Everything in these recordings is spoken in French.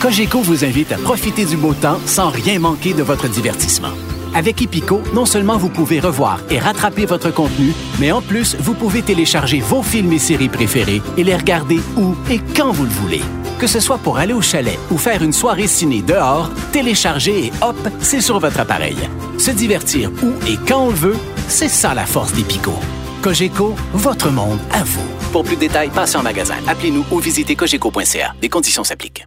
Cogeco vous invite à profiter du beau temps sans rien manquer de votre divertissement. Avec Epico, non seulement vous pouvez revoir et rattraper votre contenu, mais en plus, vous pouvez télécharger vos films et séries préférés et les regarder où et quand vous le voulez. Que ce soit pour aller au chalet ou faire une soirée ciné dehors, télécharger et hop, c'est sur votre appareil. Se divertir où et quand on le veut, c'est ça la force d'Epico. Cogeco, votre monde à vous. Pour plus de détails, passez en magasin. Appelez-nous ou visitez cogeco.ca. Des conditions s'appliquent.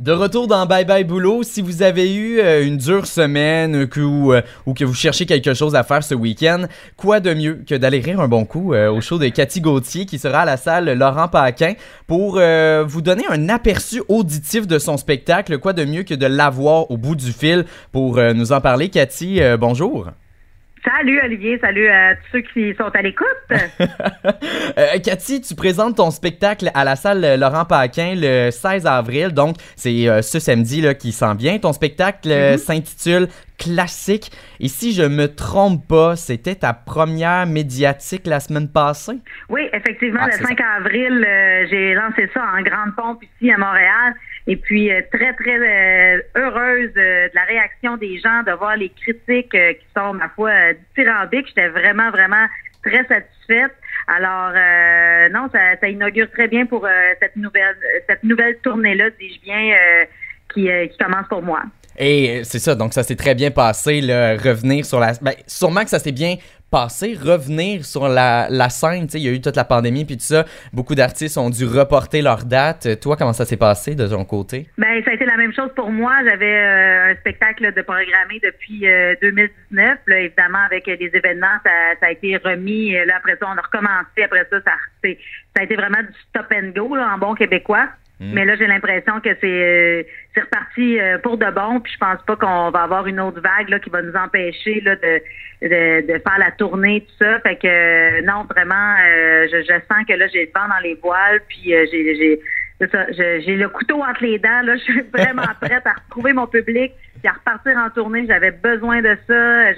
De retour dans Bye Bye Boulot, si vous avez eu euh, une dure semaine ou, euh, ou, que vous cherchez quelque chose à faire ce week-end, quoi de mieux que d'aller rire un bon coup euh, au show de Cathy Gauthier qui sera à la salle Laurent Paquin pour vous donner un aperçu auditif de son spectacle. Quoi de mieux que de l'avoir au bout du fil pour nous en parler? Cathy, bonjour. Salut Olivier, salut à tous ceux qui sont à l'écoute. euh, Cathy, tu présentes ton spectacle à la salle Laurent Paquin le 16 avril, donc c'est euh, ce samedi là, qui s'en vient. Ton spectacle euh, mm-hmm. s'intitule Classique. Et si je me trompe pas, c'était ta première médiatique la semaine passée? Oui, effectivement, ah, le 5 avril, j'ai lancé ça en grande pompe ici à Montréal. Et puis, euh, très, très euh, heureuse euh, de la réaction des gens, de voir les critiques qui sont, ma foi, dithyrambiques. J'étais vraiment, vraiment très satisfaite. Alors, non, ça, ça, inaugure très bien pour cette nouvelle cette nouvelle tournée-là, dis-je bien, qui, qui commence pour moi. Et c'est ça, donc ça s'est très bien passé, là, revenir sur la... Ben, sûrement que ça s'est bien passer, revenir sur la, la scène. Il y a eu toute la pandémie puis tout ça. Beaucoup d'artistes ont dû reporter leur date. Toi, comment ça s'est passé de ton côté? Ben, ça a été la même chose pour moi. J'avais euh, un spectacle de programmé depuis 2019. Euh, évidemment, avec les événements, ça, a été remis. Là, après ça, on a recommencé. Après ça, ça, a été vraiment du stop and go là, en bon québécois. Mm. Mais là, j'ai l'impression que c'est euh, c'est reparti euh, pour de bon. Puis je pense pas qu'on va avoir une autre vague là, qui va nous empêcher là, de, de, de faire la tournée, tout ça. Fait que euh, non, vraiment, je, je sens que là, j'ai le vent dans les voiles. Puis j'ai j'ai j'ai le couteau entre les dents. Là, je suis vraiment prête à retrouver mon public et à repartir en tournée. J'avais besoin de ça.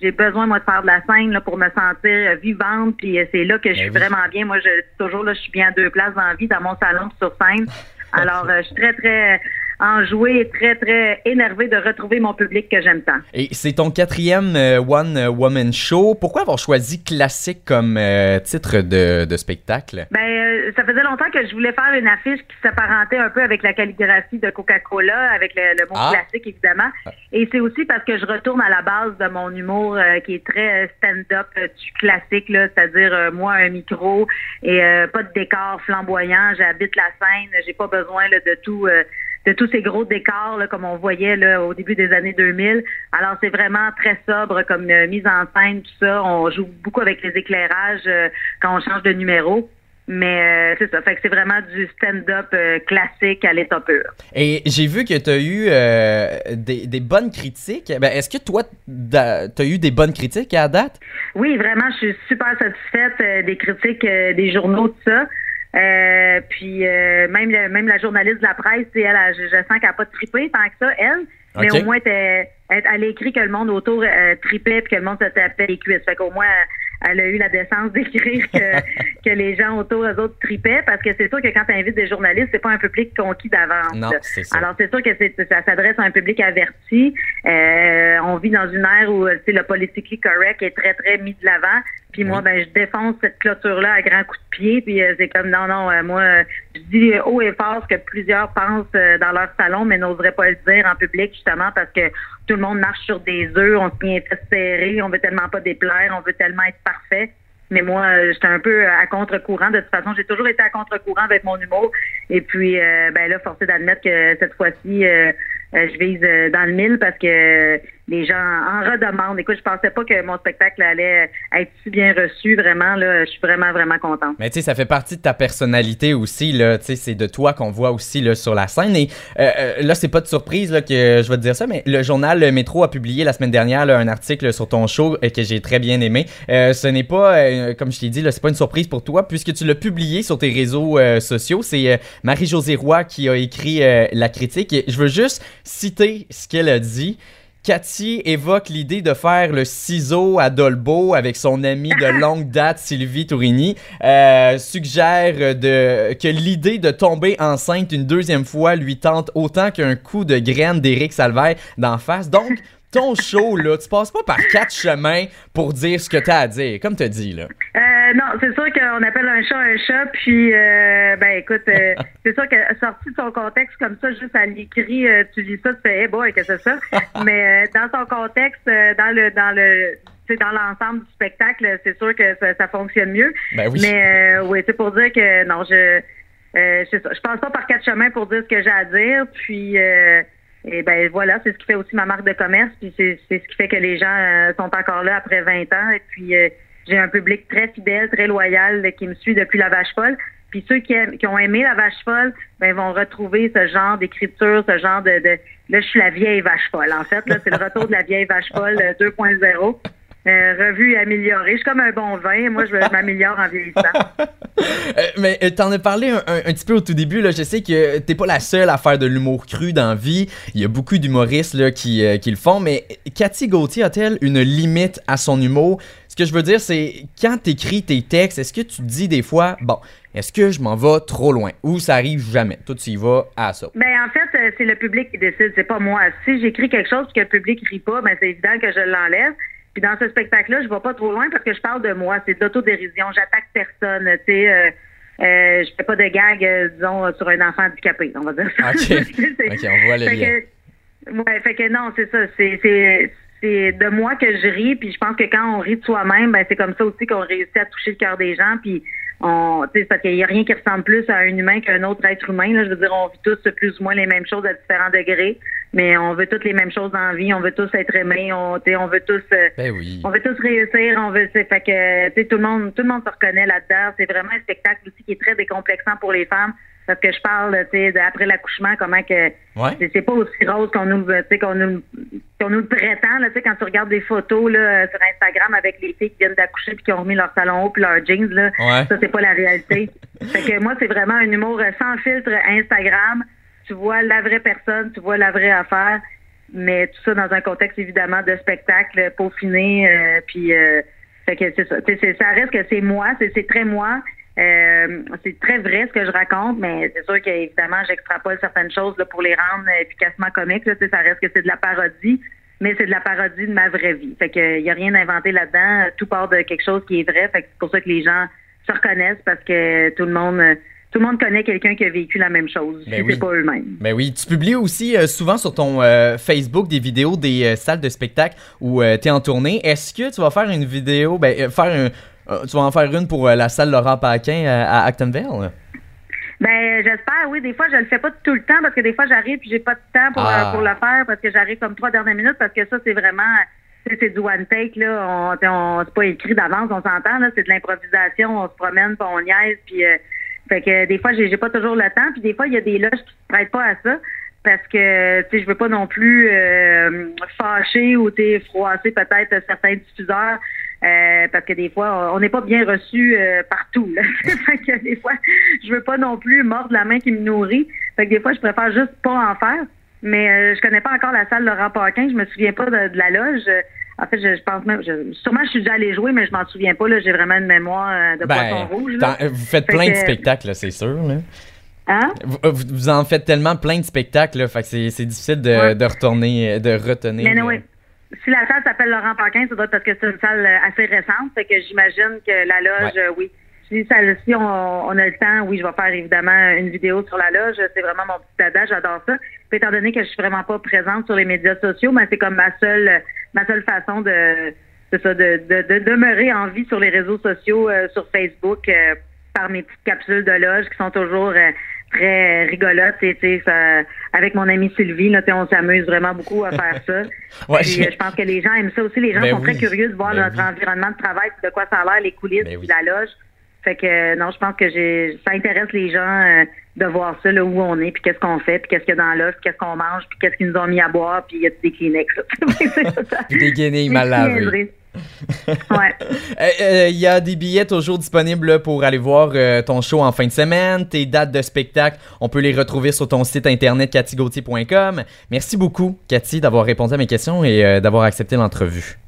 j'ai besoin moi de faire de la scène là, pour me sentir vivante puis c'est là que je ben suis vraiment bien moi je toujours là je suis bien à deux places dans la vie dans mon salon sur scène alors je suis très très enjoué, très, très énervé de retrouver mon public que j'aime tant. Et c'est ton quatrième euh, One Woman Show. Pourquoi avoir choisi classique comme euh, titre de, de, spectacle? Ben, euh, ça faisait longtemps que je voulais faire une affiche qui s'apparentait un peu avec la calligraphie de Coca-Cola, avec le, mot ah. classique, évidemment. Ah. Et c'est aussi parce que je retourne à la base de mon humour qui est très stand-up, du classique, c'est-à-dire moi, un micro et pas de décor flamboyant. J'habite la scène, j'ai pas besoin là, de tout de tous ces gros décors là, comme on voyait là, au début des années 2000. Alors c'est vraiment très sobre comme euh, mise en scène, tout ça. On joue beaucoup avec les éclairages euh, quand on change de numéro. Mais euh, c'est ça, fait que c'est vraiment du stand-up classique à l'état pur. Et j'ai vu que tu as eu des, des, bonnes critiques. Ben, Est-ce que toi, tu as eu des bonnes critiques à date? Oui, vraiment, je suis super satisfaite des critiques des journaux, tout ça. Euh, puis euh, même même la journaliste de la presse, elle, je, je sens qu'elle n'a pas trippé tant que ça, elle. Mais au moins, elle, elle, a écrit que le monde autour euh, tripait puis que le monde se tapait les cuisses. Fait qu'au moins, elle a eu la décence d'écrire que, que les gens autour eux autres tripaient parce que c'est sûr que quand tu invites des journalistes, c'est pas un public conquis d'avance. Non, c'est ça. Alors c'est sûr que ça s'adresse à un public averti. Euh, on vit dans une ère où le politically correct est très très mis de l'avant. Puis moi, ben je défonce cette clôture-là à grands coups de pied. Puis euh, c'est comme non, non, euh, moi, je dis haut et fort ce que plusieurs pensent dans leur salon, mais n'oseraient pas le dire en public justement parce que tout le monde marche sur des œufs, on se tient serré, on veut tellement pas déplaire, on veut tellement être parfait. Mais moi, euh, j'étais un peu à contre-courant. De toute façon, j'ai toujours été à contre-courant avec mon humour. Et puis, euh, ben là, forcé d'admettre que cette fois-ci, euh, je vise dans le mille parce que les gens en redemandent. Écoute, je pensais pas que mon spectacle allait être si bien reçu. Vraiment, là, je suis vraiment, vraiment contente. Mais tu sais, ça fait partie de ta personnalité aussi. Là, tu sais, c'est de toi qu'on voit aussi là, sur la scène. Et euh, euh, là, c'est pas de surprise là, que je vais te dire ça, mais le journal Métro a publié la semaine dernière un article sur ton show et que j'ai très bien aimé. Euh, ce n'est pas, comme je t'ai dit, là, c'est pas une surprise pour toi puisque tu l'as publié sur tes réseaux sociaux. C'est Marie-Josée Roy qui a écrit la critique. Je veux juste citer ce qu'elle a dit. Cathy évoque l'idée de faire le ciseau à Dolbeau avec son ami de longue date Sylvie Tourini. Euh, suggère de, que l'idée de tomber enceinte une deuxième fois lui tente autant qu'un coup de graine d'Éric Salvaire d'en face. Donc, ton show, là, tu passes pas par quatre chemins pour dire ce que t'as à dire, comme t'as dit, là. Euh, non, c'est sûr qu'on appelle un chat un chat, puis, euh, ben, écoute, euh, c'est sûr que sorti de son contexte comme ça, juste à l'écrit, euh, tu lis ça, tu fais, hey boy, que c'est ça? Mais dans son contexte, dans le, dans le, c'est dans l'ensemble du spectacle, c'est sûr que ça, ça, fonctionne mieux. Ben oui. Mais oui, c'est pour dire que non, je, euh, je, je passe pas par quatre chemins pour dire ce que j'ai à dire, puis. Et ben voilà, c'est ce qui fait aussi ma marque de commerce, puis c'est ce qui fait que les gens euh, sont encore là après 20 ans. Et puis euh, j'ai un public très fidèle, très loyal qui me suit depuis la vache folle. Puis ceux qui, ont aimé la vache folle, ben vont retrouver ce genre d'écriture, ce genre de, là je suis la vieille vache folle. En fait, là c'est le retour de la vieille vache folle 2.0. Euh, euh, revue améliorée. Je suis comme un bon vin. Moi, je m'améliore en vieillissant. euh, mais euh, t'en as parlé un, petit peu au tout début. Là. Je sais que t'es pas la seule à faire de l'humour cru dans la vie. Il y a beaucoup d'humoristes là, qui le font. Mais Cathy Gauthier a-t-elle une limite à son humour? Ce que je veux dire, c'est quand t'écris tes textes, est-ce que tu te dis des fois, bon, est-ce que je m'en vais trop loin? Ou ça arrive jamais? Tout y va à ça. Ben, en fait, c'est le public qui décide, c'est pas moi. Si j'écris quelque chose et que le public rit pas, ben, c'est évident que je l'enlève. Puis dans ce spectacle-là, je vais pas trop loin parce que je parle de moi. C'est d'autodérision. J'attaque personne. Tu sais, euh, euh, je fais pas de gag, euh, disons, sur un enfant handicapé. On va dire ça. OK. OK, on voit le lien. Que, ouais, fait que non, c'est ça. C'est, c'est, de moi que je ris. Puis je pense que quand on rit de soi-même, ben c'est comme ça aussi qu'on réussit à toucher le cœur des gens. Puis on, tu sais, parce qu'il y a rien qui ressemble plus à un humain qu'un autre être humain. Là. Je veux dire, on vit tous plus ou moins les mêmes choses à différents degrés mais on veut toutes les mêmes choses dans la vie. On veut tous être aimés. On, on veut tous, euh, ben oui. on veut tous réussir. On veut, fait que, tu sais, tout le monde, tout le monde se reconnaît là-dedans. C'est vraiment un spectacle aussi qui est très décomplexant pour les femmes. Parce que je parle, tu sais, après l'accouchement, comment que ouais. c'est pas aussi rose qu'on nous, tu sais, qu'on nous, qu'on nous le prétend. Là, tu sais, quand tu regardes des photos là sur Instagram avec les filles qui viennent d'accoucher puis qui ont remis leur talon haut puis leurs jeans là, ouais. ça c'est pas la réalité. fait que moi, c'est vraiment un humour sans filtre Instagram tu vois la vraie personne, tu vois la vraie affaire, mais tout ça dans un contexte évidemment de spectacle peaufiné, euh, puis euh, fait que c'est ça. C'est, ça reste que c'est moi, c'est, c'est très moi. Euh, c'est très vrai ce que je raconte, mais c'est sûr qu'évidemment, j'extrapole certaines choses là, pour les rendre efficacement comiques. Là, ça reste que c'est de la parodie, mais c'est de la parodie de ma vraie vie. Fait que y a rien inventé là-dedans. Tout part de quelque chose qui est vrai. Fait que c'est pour ça que les gens se reconnaissent parce que tout le monde tout le monde connaît quelqu'un qui a vécu la même chose. Ben si oui. c'est pas eux-mêmes. Ben oui, tu publies aussi euh, souvent sur ton euh, Facebook des vidéos des euh, salles de spectacle où tu es en tournée. Est-ce que tu vas faire une vidéo, ben, faire un, tu vas en faire une pour la salle Laurent Paquin à Actonville? Ben j'espère, oui. Des fois, je le fais pas tout le temps parce que des fois, j'arrive puis j'ai pas de temps pour, Ah. pour le faire parce que j'arrive comme trois dernières minutes parce que ça, c'est vraiment c'est du one take là. On, on c'est pas écrit d'avance, on s'entend là. C'est de l'improvisation. On se promène, puis on niaise, puis euh, fait que des fois, j'ai pas toujours le temps. Puis des fois, il y a des loges qui se prêtent pas à ça parce que tu sais, je veux pas non plus euh, fâcher ou t'es froisser peut-être certains diffuseurs. Euh, parce que des fois, on n'est pas bien reçu euh, partout. Là. fait que des fois, je veux pas non plus mordre la main qui me nourrit. Fait que des fois, je préfère juste pas en faire. Mais euh, je connais pas encore la salle Laurent Paquin. Je me souviens pas de, de la loge. En fait, je, je pense même. Je, sûrement, je suis déjà allée jouer, mais je m'en souviens pas. Là, j'ai vraiment une mémoire euh, de poisson rouge. Là. Ben, vous faites Fait plein de spectacles, c'est sûr. Là. Hein? Vous, vous- en faites tellement plein de spectacles, là, fait que c'est difficile de, Ouais. de retourner, de retenir. Mais oui. Si la salle s'appelle Laurent Paquin, ça doit être parce que c'est une salle euh, assez récente. Fait que j'imagine que la loge, Ouais. oui. Si, ça, si on, on a le temps, oui, je vais faire évidemment une vidéo sur la loge. C'est vraiment mon petit dada, j'adore ça. Puis étant donné que je suis vraiment pas présente sur les médias sociaux, mais c'est comme ma seule ma seule façon de ça, de, de, de demeurer en vie sur les réseaux sociaux, euh, sur Facebook, euh, par mes petites capsules de loge qui sont toujours euh, très rigolotes. Et, tu sais, ça- avec mon amie Sylvie, là, on s'amuse vraiment beaucoup à faire ça. Ouais, Puis, je- euh, je pense que les gens aiment ça aussi. Les gens Ben sont très curieux de voir Ben notre oui. environnement de travail, puis de quoi ça a l'air, les coulisses, Ben oui. la loge. Fait que euh, non, je pense que j'ai ça intéresse les gens euh, de voir ça, là, où on est, puis qu'est-ce qu'on fait, puis qu'est-ce qu'il y a dans l'offre, puis qu'est-ce qu'on mange, puis qu'est-ce qu'ils nous ont mis à boire, puis il y a des Kleenex. des guenilles mal lavées. Ouais. Euh, euh, Il y a des billets toujours disponibles pour aller voir euh, ton show en fin de semaine. Tes dates de spectacle, on peut les retrouver sur ton site internet cathygauthier.com. Merci beaucoup, Cathy, d'avoir répondu à mes questions et euh, d'avoir accepté l'entrevue.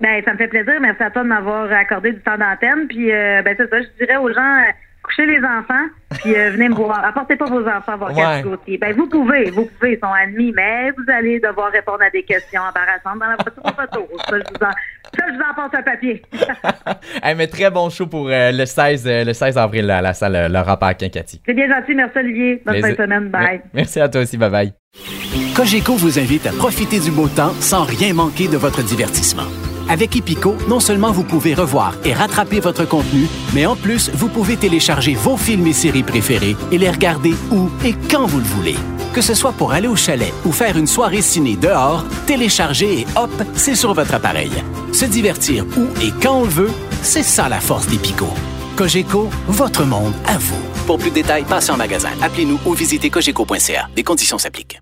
Ben, ça me fait plaisir. Merci à toi de m'avoir accordé du temps d'antenne. Puis, ben, c'est ça, je dirais aux gens, couchez les enfants, puis euh, venez me voir. Apportez pas vos enfants voir Ouais. Cathy Gauthier. Ben, vous pouvez, vous pouvez, ils sont admis, mais vous allez devoir répondre à des questions embarrassantes dans la voiture retour. Ça, je vous en, ça, je vous en passe un papier. Hey, mais très bon show pour euh, le, 16, euh, le 16 avril à la salle Laurent Paquin, Cathy. c'est bien gentil. Merci, Olivier. Bonne fin de semaine. Bye. Merci à toi aussi, bye bye. Cogeco vous invite à profiter du beau temps sans rien manquer de votre divertissement. Avec Epico, non seulement vous pouvez revoir et rattraper votre contenu, mais en plus, vous pouvez télécharger vos films et séries préférés et les regarder où et quand vous le voulez. Que ce soit pour aller au chalet ou faire une soirée ciné dehors, télécharger et hop, c'est sur votre appareil. Se divertir où et quand on le veut, c'est ça la force d'Epico. Cogeco, votre monde à vous. Pour plus de détails, passez en magasin. Appelez-nous ou visitez cogeco.ca. Des conditions s'appliquent.